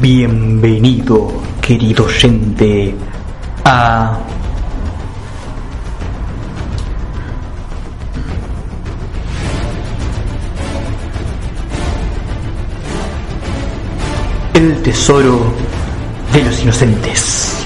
Bienvenido, querido oyente, a El tesoro de los inocentes.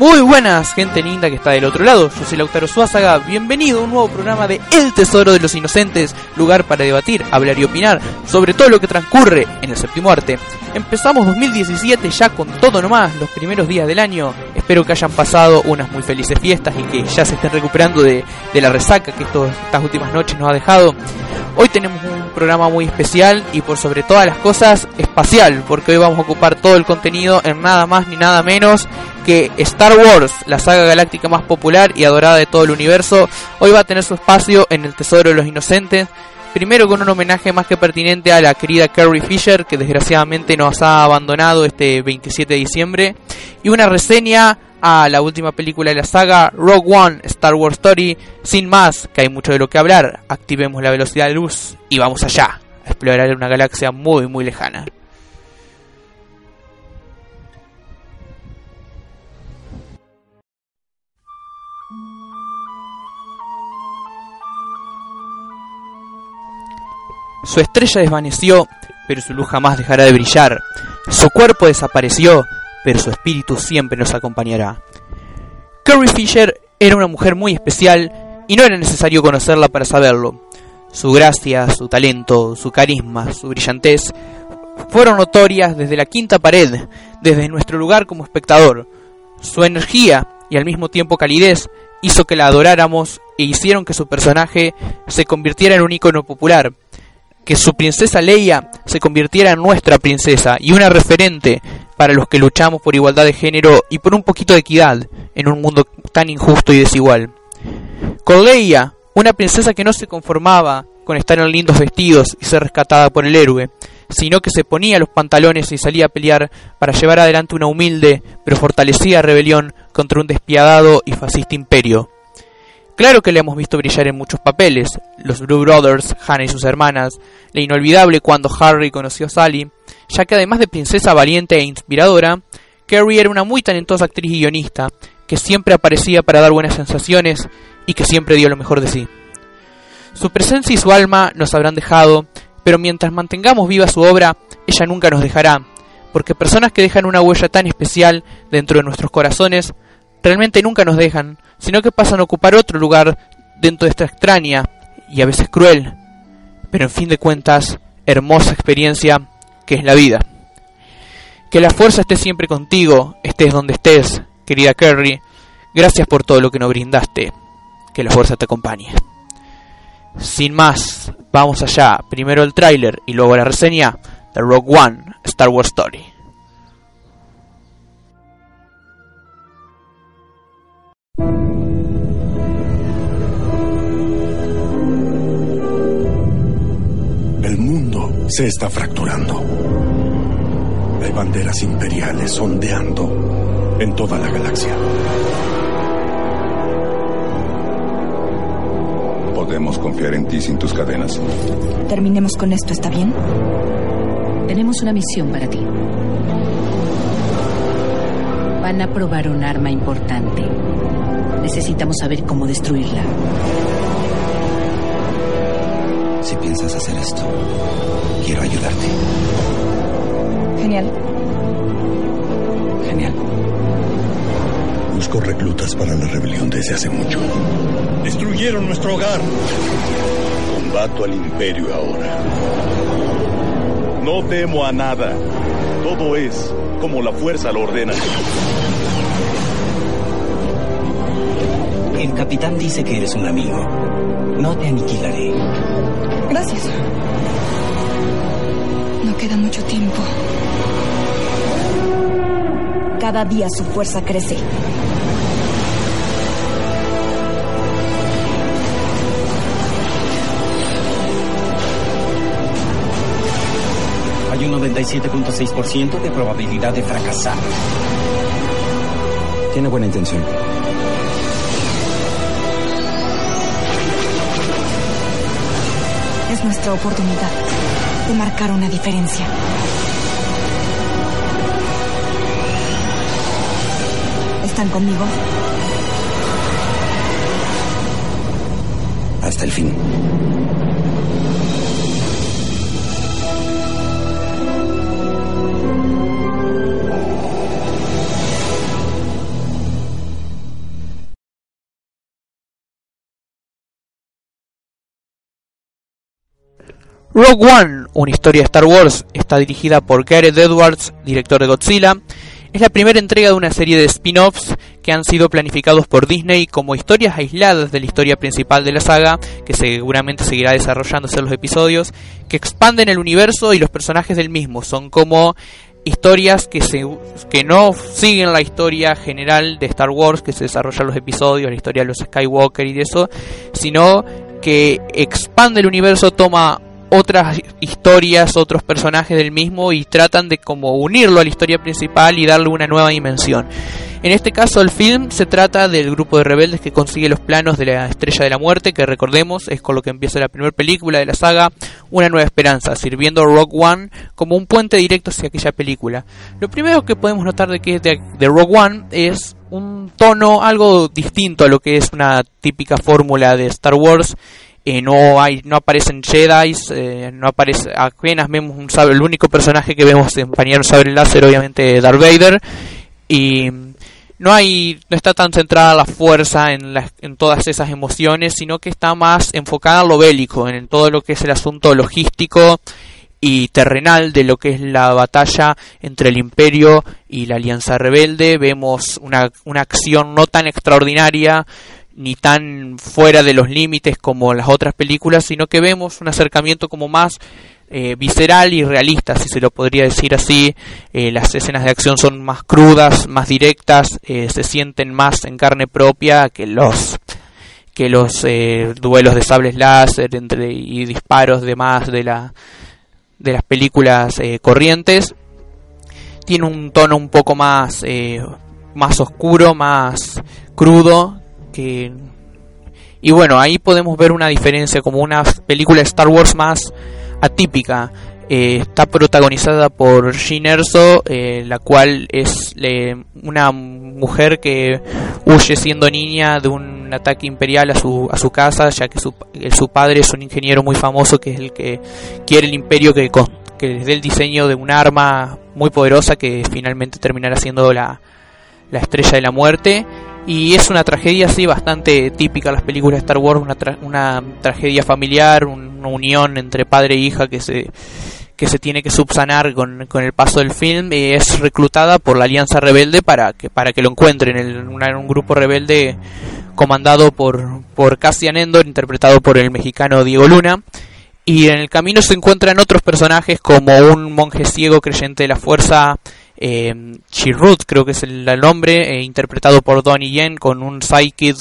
Muy buenas, gente linda que está del otro lado. Yo soy Lautaro Suázaga. Bienvenido a un nuevo programa de El Tesoro de los Inocentes, lugar para debatir, hablar y opinar sobre todo lo que transcurre en el séptimo arte. Empezamos 2017 ya con todo nomás, los primeros días del año. Espero que hayan pasado unas muy felices fiestas y que ya se estén recuperando de, de la resaca que estas últimas noches nos ha dejado. Hoy tenemos un programa muy especial y por sobre todas las cosas espacial, porque hoy vamos a ocupar todo el contenido en nada más ni nada menos que Star Wars, la saga galáctica más popular y adorada de todo el universo, hoy va a tener su espacio en el Tesoro de los Inocentes. Primero con un homenaje más que pertinente a la querida Carrie Fisher, que desgraciadamente nos ha abandonado este 27 de diciembre, y una reseña a la última película de la saga, Rogue One, Star Wars Story. Sin más, que hay mucho de lo que hablar, activemos la velocidad de luz y vamos allá, a explorar una galaxia muy muy lejana. Su estrella desvaneció, pero su luz jamás dejará de brillar. Su cuerpo desapareció, pero su espíritu siempre nos acompañará. Carrie Fisher era una mujer muy especial y no era necesario conocerla para saberlo. Su gracia, su talento, su carisma, su brillantez fueron notorias desde la quinta pared, desde nuestro lugar como espectador. Su energía y al mismo tiempo calidez hizo que la adoráramos e hicieron que su personaje se convirtiera en un icono popular, que su princesa Leia se convirtiera en nuestra princesa y una referente para los que luchamos por igualdad de género y por un poquito de equidad en un mundo tan injusto y desigual. Con Leia, una princesa que no se conformaba con estar en lindos vestidos y ser rescatada por el héroe, sino que se ponía los pantalones y salía a pelear para llevar adelante una humilde pero fortalecida rebelión contra un despiadado y fascista imperio. Claro que le hemos visto brillar en muchos papeles, los Blue Brothers, Hannah y sus hermanas, la inolvidable cuando Harry conoció a Sally, ya que además de princesa valiente e inspiradora, Carrie era una muy talentosa actriz y guionista, que siempre aparecía para dar buenas sensaciones y que siempre dio lo mejor de sí. Su presencia y su alma nos habrán dejado, pero mientras mantengamos viva su obra, ella nunca nos dejará, porque personas que dejan una huella tan especial dentro de nuestros corazones, realmente nunca nos dejan, sino que pasan a ocupar otro lugar dentro de esta extraña y a veces cruel, pero en fin de cuentas, hermosa experiencia que es la vida. Que la fuerza esté siempre contigo, estés donde estés, querida Kerry. Gracias por todo lo que nos brindaste. Que la fuerza te acompañe. Sin más, vamos allá. Primero el tráiler y luego la reseña de Rogue One, Star Wars Story. El mundo se está fracturando. Hay banderas imperiales ondeando en toda la galaxia. ¿Podemos confiar en ti sin tus cadenas? Terminemos con esto, ¿está bien? Tenemos una misión para ti. Van a probar un arma importante. Necesitamos saber cómo destruirla. Si piensas hacer esto, quiero ayudarte. Genial. Genial. Busco reclutas para la rebelión desde hace mucho. Destruyeron nuestro hogar. Combato al imperio ahora. No temo a nada. Todo es como la fuerza lo ordena. El capitán dice que eres un amigo. No te aniquilaré. Gracias. No queda mucho tiempo. Cada día su fuerza crece. Hay un 97.6% de probabilidad de fracasar. Tiene buena intención. Es nuestra oportunidad de marcar una diferencia. ¿Están conmigo? Hasta el fin. Rogue One, una historia de Star Wars, está dirigida por Gareth Edwards, director de Godzilla. Es la primera entrega de una serie de spin-offs que han sido planificados por Disney como historias aisladas de la historia principal de la saga, que seguramente seguirá desarrollándose en los episodios, que expanden el universo y los personajes del mismo. Son como historias que, se, que no siguen la historia general de Star Wars, que se desarrollan los episodios, la historia de los Skywalker y de eso, sino que expande el universo, toma otras historias, otros personajes del mismo y tratan de como unirlo a la historia principal y darle una nueva dimensión. En este caso el film se trata del grupo de rebeldes que consigue los planos de la Estrella de la Muerte, que recordemos es con lo que empieza la primera película de la saga, Una Nueva Esperanza, sirviendo a Rogue One como un puente directo hacia aquella película. Lo primero que podemos notar de que es de, de Rogue One es un tono algo distinto a lo que es una típica fórmula de Star Wars eh, no hay no aparecen Jedi eh, no aparece apenas vemos un sabre el único personaje que vemos empañar un sabre láser obviamente Darth Vader. Y no hay no está tan centrada la fuerza en, las, en todas esas emociones sino que está más enfocada en lo bélico en todo lo que es el asunto logístico y terrenal de lo que es la batalla entre el imperio y la alianza rebelde. Vemos una, una acción no tan extraordinaria ni tan fuera de los límites como las otras películas, sino que vemos un acercamiento como más eh, visceral y realista, si se lo podría decir así. Eh, las escenas de acción son más crudas, más directas, eh, se sienten más en carne propia que los que los duelos de sables láser entre y disparos demás de la de las películas corrientes. Tiene un tono un poco más más oscuro, más crudo y bueno ahí podemos ver una diferencia como una película Star Wars más atípica. Eh, está protagonizada por Jean Erso eh, la cual es una mujer que huye siendo niña de un ataque imperial a su, a su casa ya que su, su padre es un ingeniero muy famoso que es el que quiere el imperio que, que les dé el diseño de un arma muy poderosa que finalmente terminará siendo la, la estrella de la muerte y es una tragedia así bastante típica las películas de Star Wars, una, una tragedia familiar, una unión entre padre e hija que se que se tiene que subsanar con, con el paso del film y es reclutada por la Alianza Rebelde para que para que lo encuentren en un grupo rebelde comandado por por Cassian Endor interpretado por el mexicano Diego Luna y en el camino se encuentran otros personajes como un monje ciego creyente de la fuerza eh, Chirrut, creo que es el, nombre, eh, interpretado por Donnie Yen, con un sidekick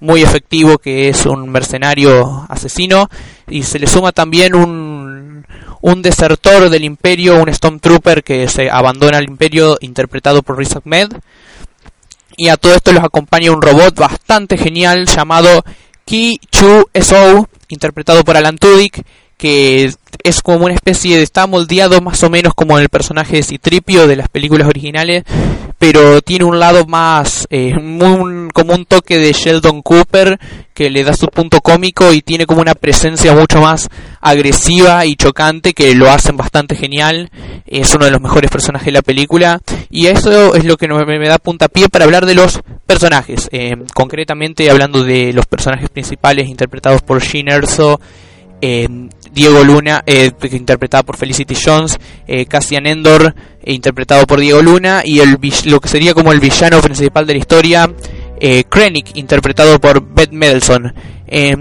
muy efectivo que es un mercenario asesino, y se le suma también un, un desertor del imperio, un Stormtrooper que se abandona al imperio, interpretado por Riz Ahmed. Y a todo esto los acompaña un robot bastante genial llamado Ki Chu So, interpretado por Alan Tudyk, que es como una especie de está moldeado más o menos como el personaje de Citripio de las películas originales pero tiene un lado más eh, como un toque de Sheldon Cooper que le da su punto cómico y tiene como una presencia mucho más agresiva y chocante que lo hacen bastante genial. Es uno de los mejores personajes de la película. Y eso es lo que me, da puntapié para hablar de los personajes. Eh, concretamente hablando de los personajes principales interpretados por Gene Erso eh, Diego Luna, eh, interpretado por Felicity Jones, eh, Cassian Endor, eh, interpretado por Diego Luna, y el lo que sería como el villano principal de la historia, eh, Krennic, interpretado por Beth Mendelssohn.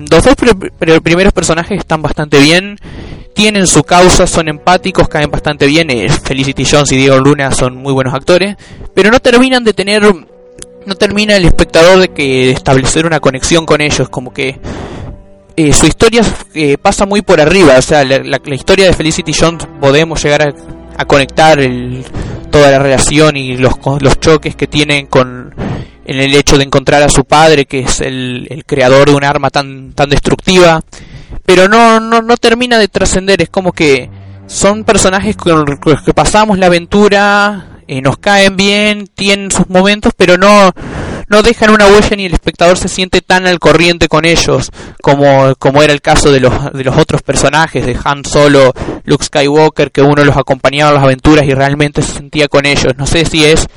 los dos primeros personajes están bastante bien, tienen su causa, son empáticos, caen bastante bien. Felicity Jones y Diego Luna son muy buenos actores, pero no terminan de tener, no termina el espectador de que establecer una conexión con ellos, como que eh, su historia eh, pasa muy por arriba, o sea, la, historia de Felicity Jones podemos llegar a, conectar el, toda la relación y los, los choques que tienen con en el hecho de encontrar a su padre, que es el, el creador de un arma tan, tan destructiva, pero no, no, no termina de trascender, es como que son personajes con los que pasamos la aventura, eh, nos caen bien, tienen sus momentos, pero no, no dejan una huella ni el espectador se siente tan al corriente con ellos como, como era el caso de los, de los otros personajes, de Han Solo, Luke Skywalker, que uno los acompañaba a las aventuras y realmente se sentía con ellos. No sé si es,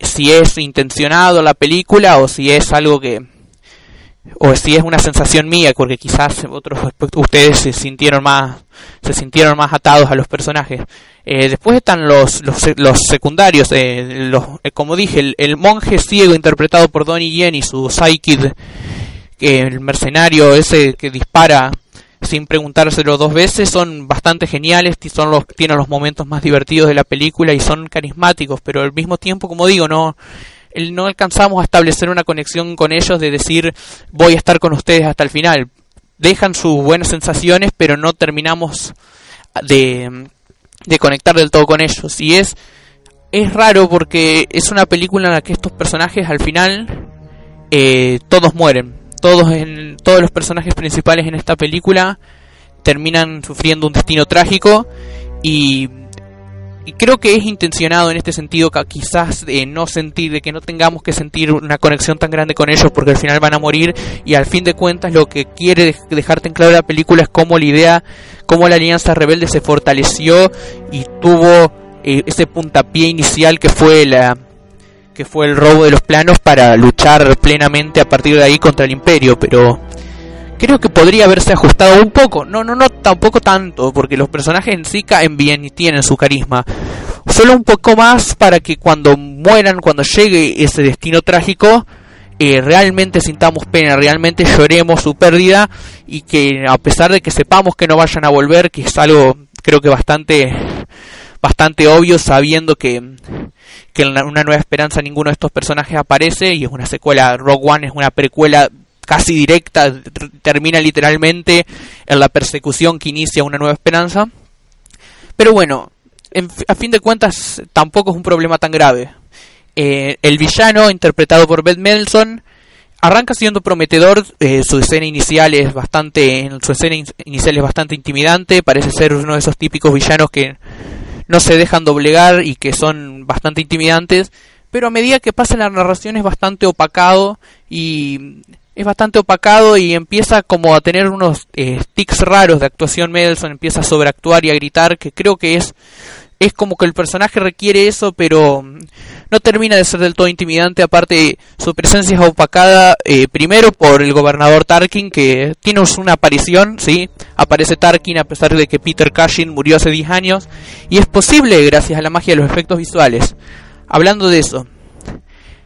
si es intencionado la película o si es algo que, o si es una sensación mía, porque quizás otros ustedes se sintieron más, se sintieron más atados a los personajes. Eh, después están los, los, los secundarios, eh, los, eh, como dije, el, monje ciego interpretado por Donnie Yen y su Psykid, el mercenario ese que dispara sin preguntárselo dos veces, son bastante geniales, son los, tienen los momentos más divertidos de la película y son carismáticos, pero al mismo tiempo, como digo, no, no alcanzamos a establecer una conexión con ellos de decir voy a estar con ustedes hasta el final. Dejan sus buenas sensaciones, pero no terminamos de, de conectar del todo con ellos. Y es, es raro porque es una película en la que estos personajes al final eh, todos mueren. Todos, en, todos los personajes principales en esta película terminan sufriendo un destino trágico y y creo que es intencionado en este sentido que quizás de no sentir, de que no tengamos que sentir una conexión tan grande con ellos porque al final van a morir y al fin de cuentas lo que quiere dejarte en claro la película es cómo la idea, cómo la alianza rebelde se fortaleció y tuvo eh, ese puntapié inicial que fue la que fue el robo de los planos para luchar plenamente a partir de ahí contra el imperio, pero creo que podría haberse ajustado un poco. No, no, no, tampoco tanto, porque los personajes en sí caen bien y tienen su carisma. Solo un poco más para que cuando mueran, cuando llegue ese destino trágico, eh, realmente sintamos pena, realmente lloremos su pérdida y que a pesar de que sepamos que no vayan a volver, que es algo creo que bastante bastante obvio sabiendo que que en una nueva esperanza ninguno de estos personajes aparece y es una secuela Rogue One es una precuela casi directa, termina literalmente en la persecución que inicia una nueva esperanza. Pero bueno, en, a fin de cuentas tampoco es un problema tan grave. Eh, el villano, interpretado por Beth Melson, arranca siendo prometedor. Eh, su escena inicial es bastante, su escena in inicial es bastante intimidante. Parece ser uno de esos típicos villanos que no se dejan doblegar y que son bastante intimidantes. Pero a medida que pasa la narración es bastante opacado y es bastante opacado y empieza como a tener unos eh, tics raros de actuación Mendelssohn, empieza a sobreactuar y a gritar, que creo que es es como que el personaje requiere eso, pero no termina de ser del todo intimidante. Aparte, su presencia es opacada eh, primero por el gobernador Tarkin, que tiene una aparición, ¿sí? Aparece Tarkin a pesar de que Peter Cushing murió hace 10 años. Y es posible gracias a la magia de los efectos visuales. Hablando de eso,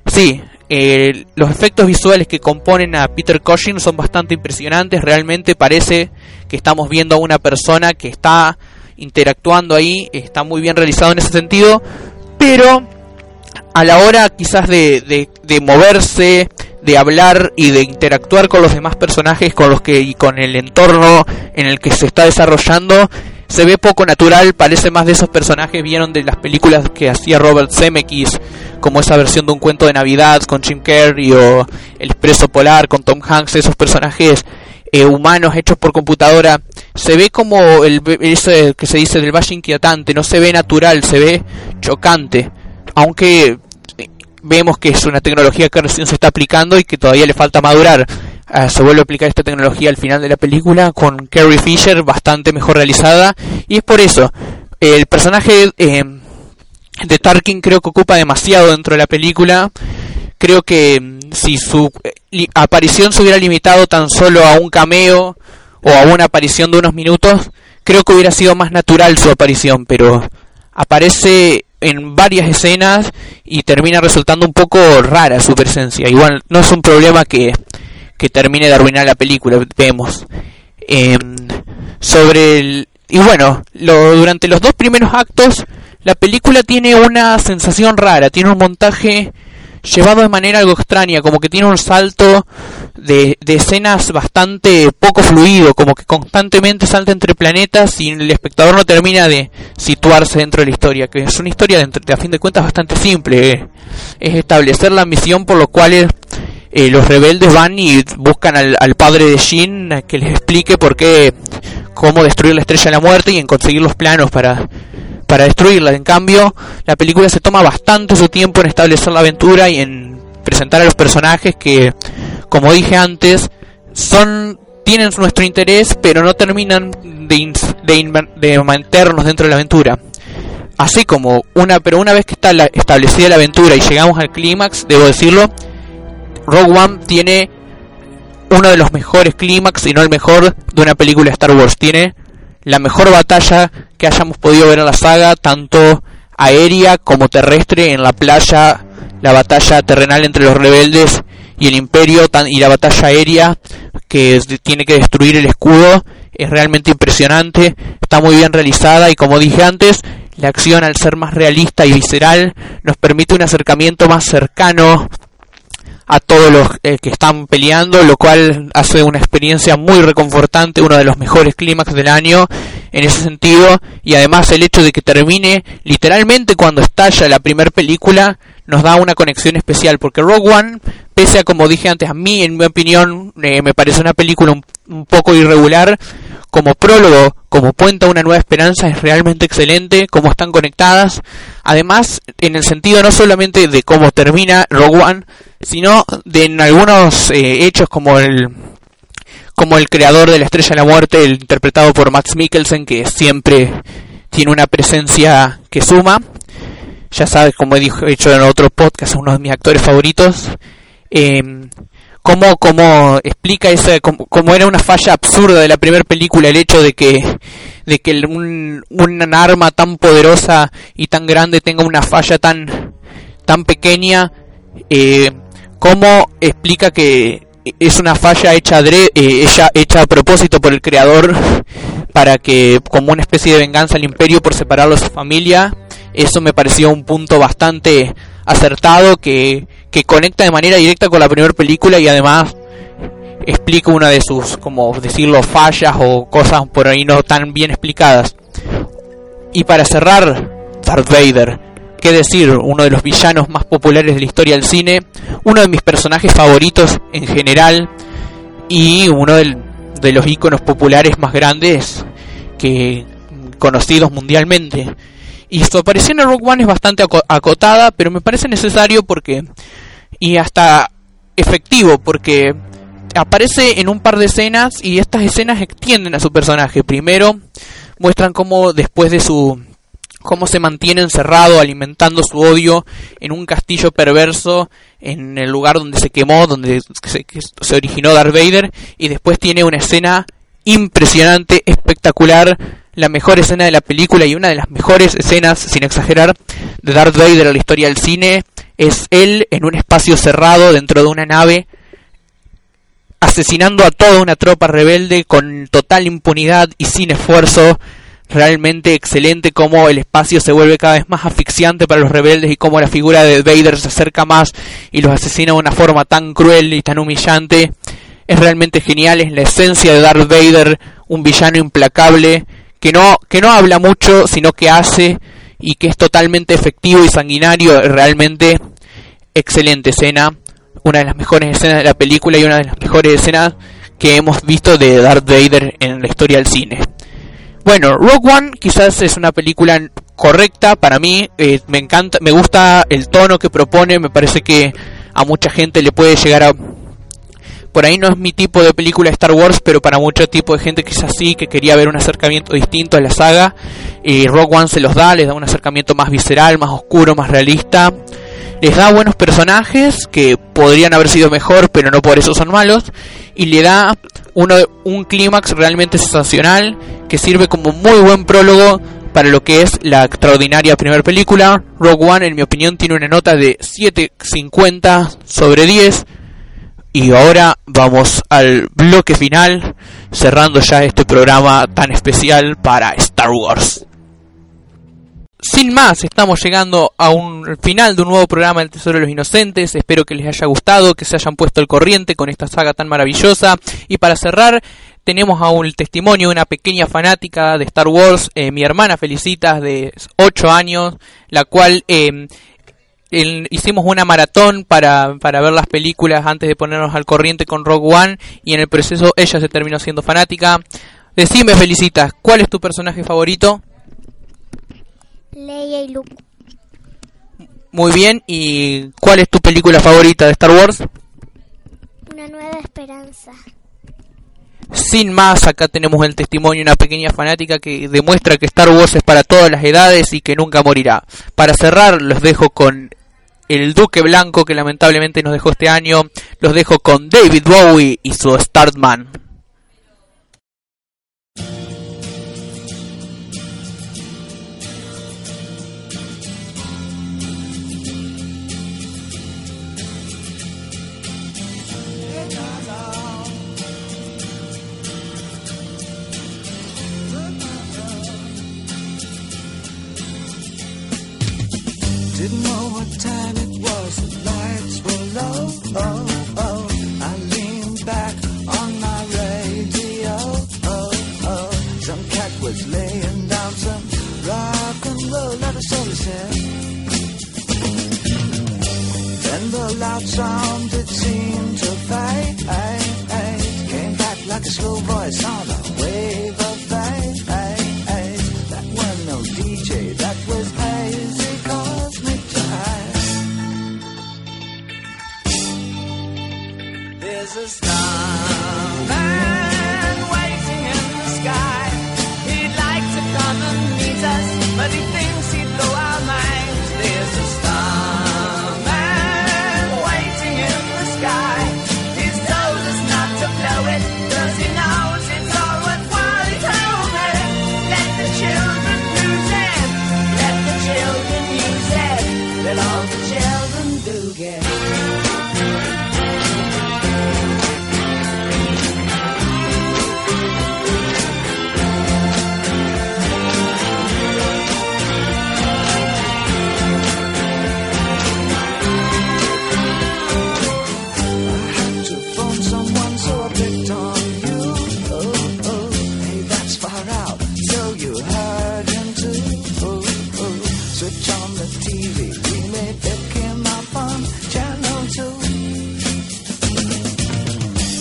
sí, eh, los efectos visuales que componen a Peter Cushing son bastante impresionantes. Realmente parece que estamos viendo a una persona que está interactuando ahí. Está muy bien realizado en ese sentido. Pero a la hora quizás de, de, de moverse, de hablar y de interactuar con los demás personajes con los que y con el entorno en el que se está desarrollando se ve poco natural, parece más de esos personajes vieron de las películas que hacía Robert Zemeckis, como esa versión de un cuento de Navidad con Jim Carrey o El Expreso Polar con Tom Hanks, esos personajes eh, humanos hechos por computadora, se ve como el ese que se dice del valle inquietante, no se ve natural, se ve chocante, aunque eh, vemos que es una tecnología que recién se está aplicando y que todavía le falta madurar. Uh, se vuelve a aplicar esta tecnología al final de la película con Carrie Fisher bastante mejor realizada. Y es por eso el personaje eh, de Tarkin creo que ocupa demasiado dentro de la película. Creo que mm, si su eh, aparición se hubiera limitado tan solo a un cameo o a una aparición de unos minutos creo que hubiera sido más natural su aparición pero aparece en varias escenas y termina resultando un poco rara su presencia. Igual no es un problema que que termine de arruinar la película, vemos. Eh, sobre el... Y bueno, lo, durante los dos primeros actos, la película tiene una sensación rara, tiene un montaje llevado de manera algo extraña, como que tiene un salto de, de, escenas bastante poco fluido, como que constantemente salta entre planetas y el espectador no termina de situarse dentro de la historia, que es una historia de, a fin de cuentas bastante simple, es establecer la misión por lo cual eh, los rebeldes van y buscan al, al padre de Shin que les explique por qué, cómo destruir la estrella de la muerte y en conseguir los planos para para destruirla. En cambio, la película se toma bastante su tiempo en establecer la aventura y en presentar a los personajes que, como dije antes, son tienen nuestro interés, pero no terminan de, de, de mantenernos dentro de la aventura. Así como una, pero una vez que está la, establecida la aventura y llegamos al clímax, debo decirlo, Rogue One tiene uno de los mejores clímax, y no el mejor, de una película de Star Wars. Tiene la mejor batalla que hayamos podido ver en la saga, tanto aérea como terrestre en la playa, la batalla terrenal entre los rebeldes y el imperio y la batalla aérea que tiene que destruir el escudo es realmente impresionante, está muy bien realizada y como dije antes, la acción al ser más realista y visceral nos permite un acercamiento más cercano a todos los eh, que están peleando, lo cual hace una experiencia muy reconfortante, uno de los mejores clímax del año en ese sentido, y además el hecho de que termine literalmente cuando estalla la primera película nos da una conexión especial, porque Rogue One, pese a como dije antes, a mí en mi opinión eh, me parece una película un poco irregular, como prólogo, como puente a una nueva esperanza, es realmente excelente, cómo están conectadas. Además, en el sentido no solamente de cómo termina Rogue One, sino de algunos eh, hechos como el como el creador de la Estrella de la Muerte, el interpretado por Max Mikkelsen, que siempre tiene una presencia que suma. Ya sabes, como he dicho en otro podcast, uno de mis actores favoritos. Eh, cómo, cómo explica esa, cómo, era una falla absurda de la primera película el hecho de que, de que un, un arma tan poderosa y tan grande tenga una falla tan, tan pequeña, eh, cómo explica que es una falla hecha, eh, hecha, hecha a propósito por el creador para que como una especie de venganza al imperio por separarlo de su familia eso me pareció un punto bastante acertado que que conecta de manera directa con la primera película y además explica una de sus, como decirlo, fallas o cosas por ahí no tan bien explicadas. Y para cerrar, Darth Vader, qué decir, uno de los villanos más populares de la historia del cine, uno de mis personajes favoritos en general y uno de los iconos populares más grandes que conocidos mundialmente. Y su aparición en Rogue One es bastante acotada, pero me parece necesario porque. y hasta efectivo, porque aparece en un par de escenas y estas escenas extienden a su personaje. Primero, muestran cómo después de su. cómo se mantiene encerrado, alimentando su odio en un castillo perverso, en el lugar donde se quemó, donde se, se originó Darth Vader, y después tiene una escena impresionante, espectacular la mejor escena de la película y una de las mejores escenas, sin exagerar, de Darth Vader en la historia del cine es él en un espacio cerrado dentro de una nave asesinando a toda una tropa rebelde con total impunidad y sin esfuerzo. Realmente excelente como el espacio se vuelve cada vez más asfixiante para los rebeldes y cómo la figura de Vader se acerca más y los asesina de una forma tan cruel y tan humillante. Es realmente genial, es la esencia de Darth Vader, un villano implacable que no, que no habla mucho, sino que hace y que es totalmente efectivo y sanguinario, realmente excelente escena, una de las mejores escenas de la película y una de las mejores escenas que hemos visto de Darth Vader en la historia del cine. Bueno, Rogue One quizás es una película correcta para mí, eh, me encanta, me gusta el tono que propone, me parece que a mucha gente le puede llegar a por ahí no es mi tipo de película Star Wars, pero para mucho tipo de gente quizás sí, que quería ver un acercamiento distinto a la saga. Y Rogue One se los da, les da un acercamiento más visceral, más oscuro, más realista. Les da buenos personajes que podrían haber sido mejor, pero no por eso son malos. Y le da uno, un clímax realmente sensacional que sirve como muy buen prólogo para lo que es la extraordinaria primera película. Rogue One, en mi opinión, tiene una nota de 7.50 sobre 10 y ahora vamos al bloque final, cerrando ya este programa tan especial para Star Wars. sin más, estamos llegando a un final de un nuevo programa del Tesoro de los Inocentes. Espero que les haya gustado, que se hayan puesto al corriente con esta saga tan maravillosa. Y para cerrar, tenemos aún el testimonio de una pequeña fanática de Star Wars, eh, mi hermana Felicitas, de 8 años, la cual eh, hicimos una maratón para, para ver las películas antes de ponernos al corriente con Rogue One y en el proceso ella se terminó siendo fanática. Decime, Felicitas, ¿cuál es tu personaje favorito? Leia y Luke. Muy bien, ¿y cuál es tu película favorita de Star Wars? Una nueva esperanza. Sin más, acá tenemos el testimonio de una pequeña fanática que demuestra que Star Wars es para todas las edades y que nunca morirá. Para cerrar, los dejo con el Duque Blanco que lamentablemente nos dejó este año. Los dejo con David Bowie y su Startman. house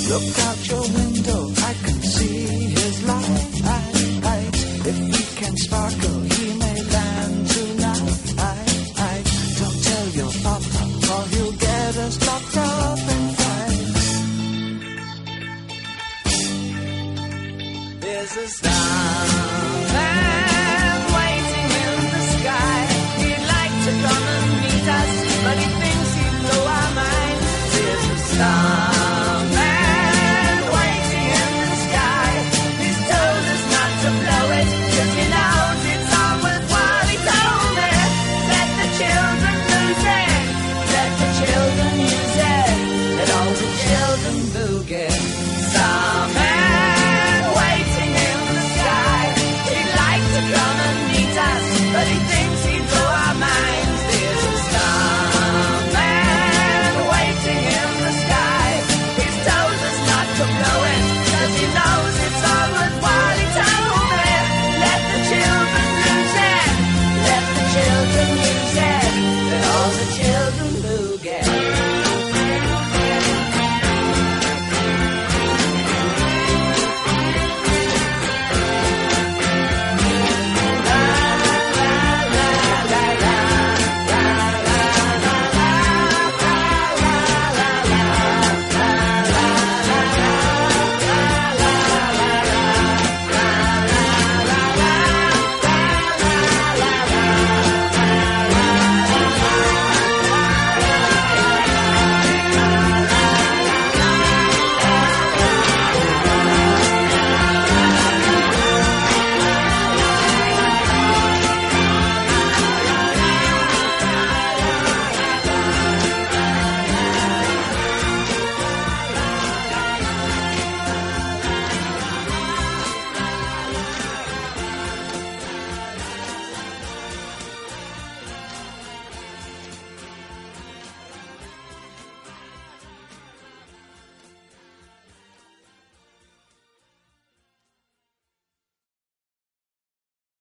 Look out your window, I can see his light. If he can sparkle, he may land tonight. Don't tell your papa, or he'll get us locked up. There's a star.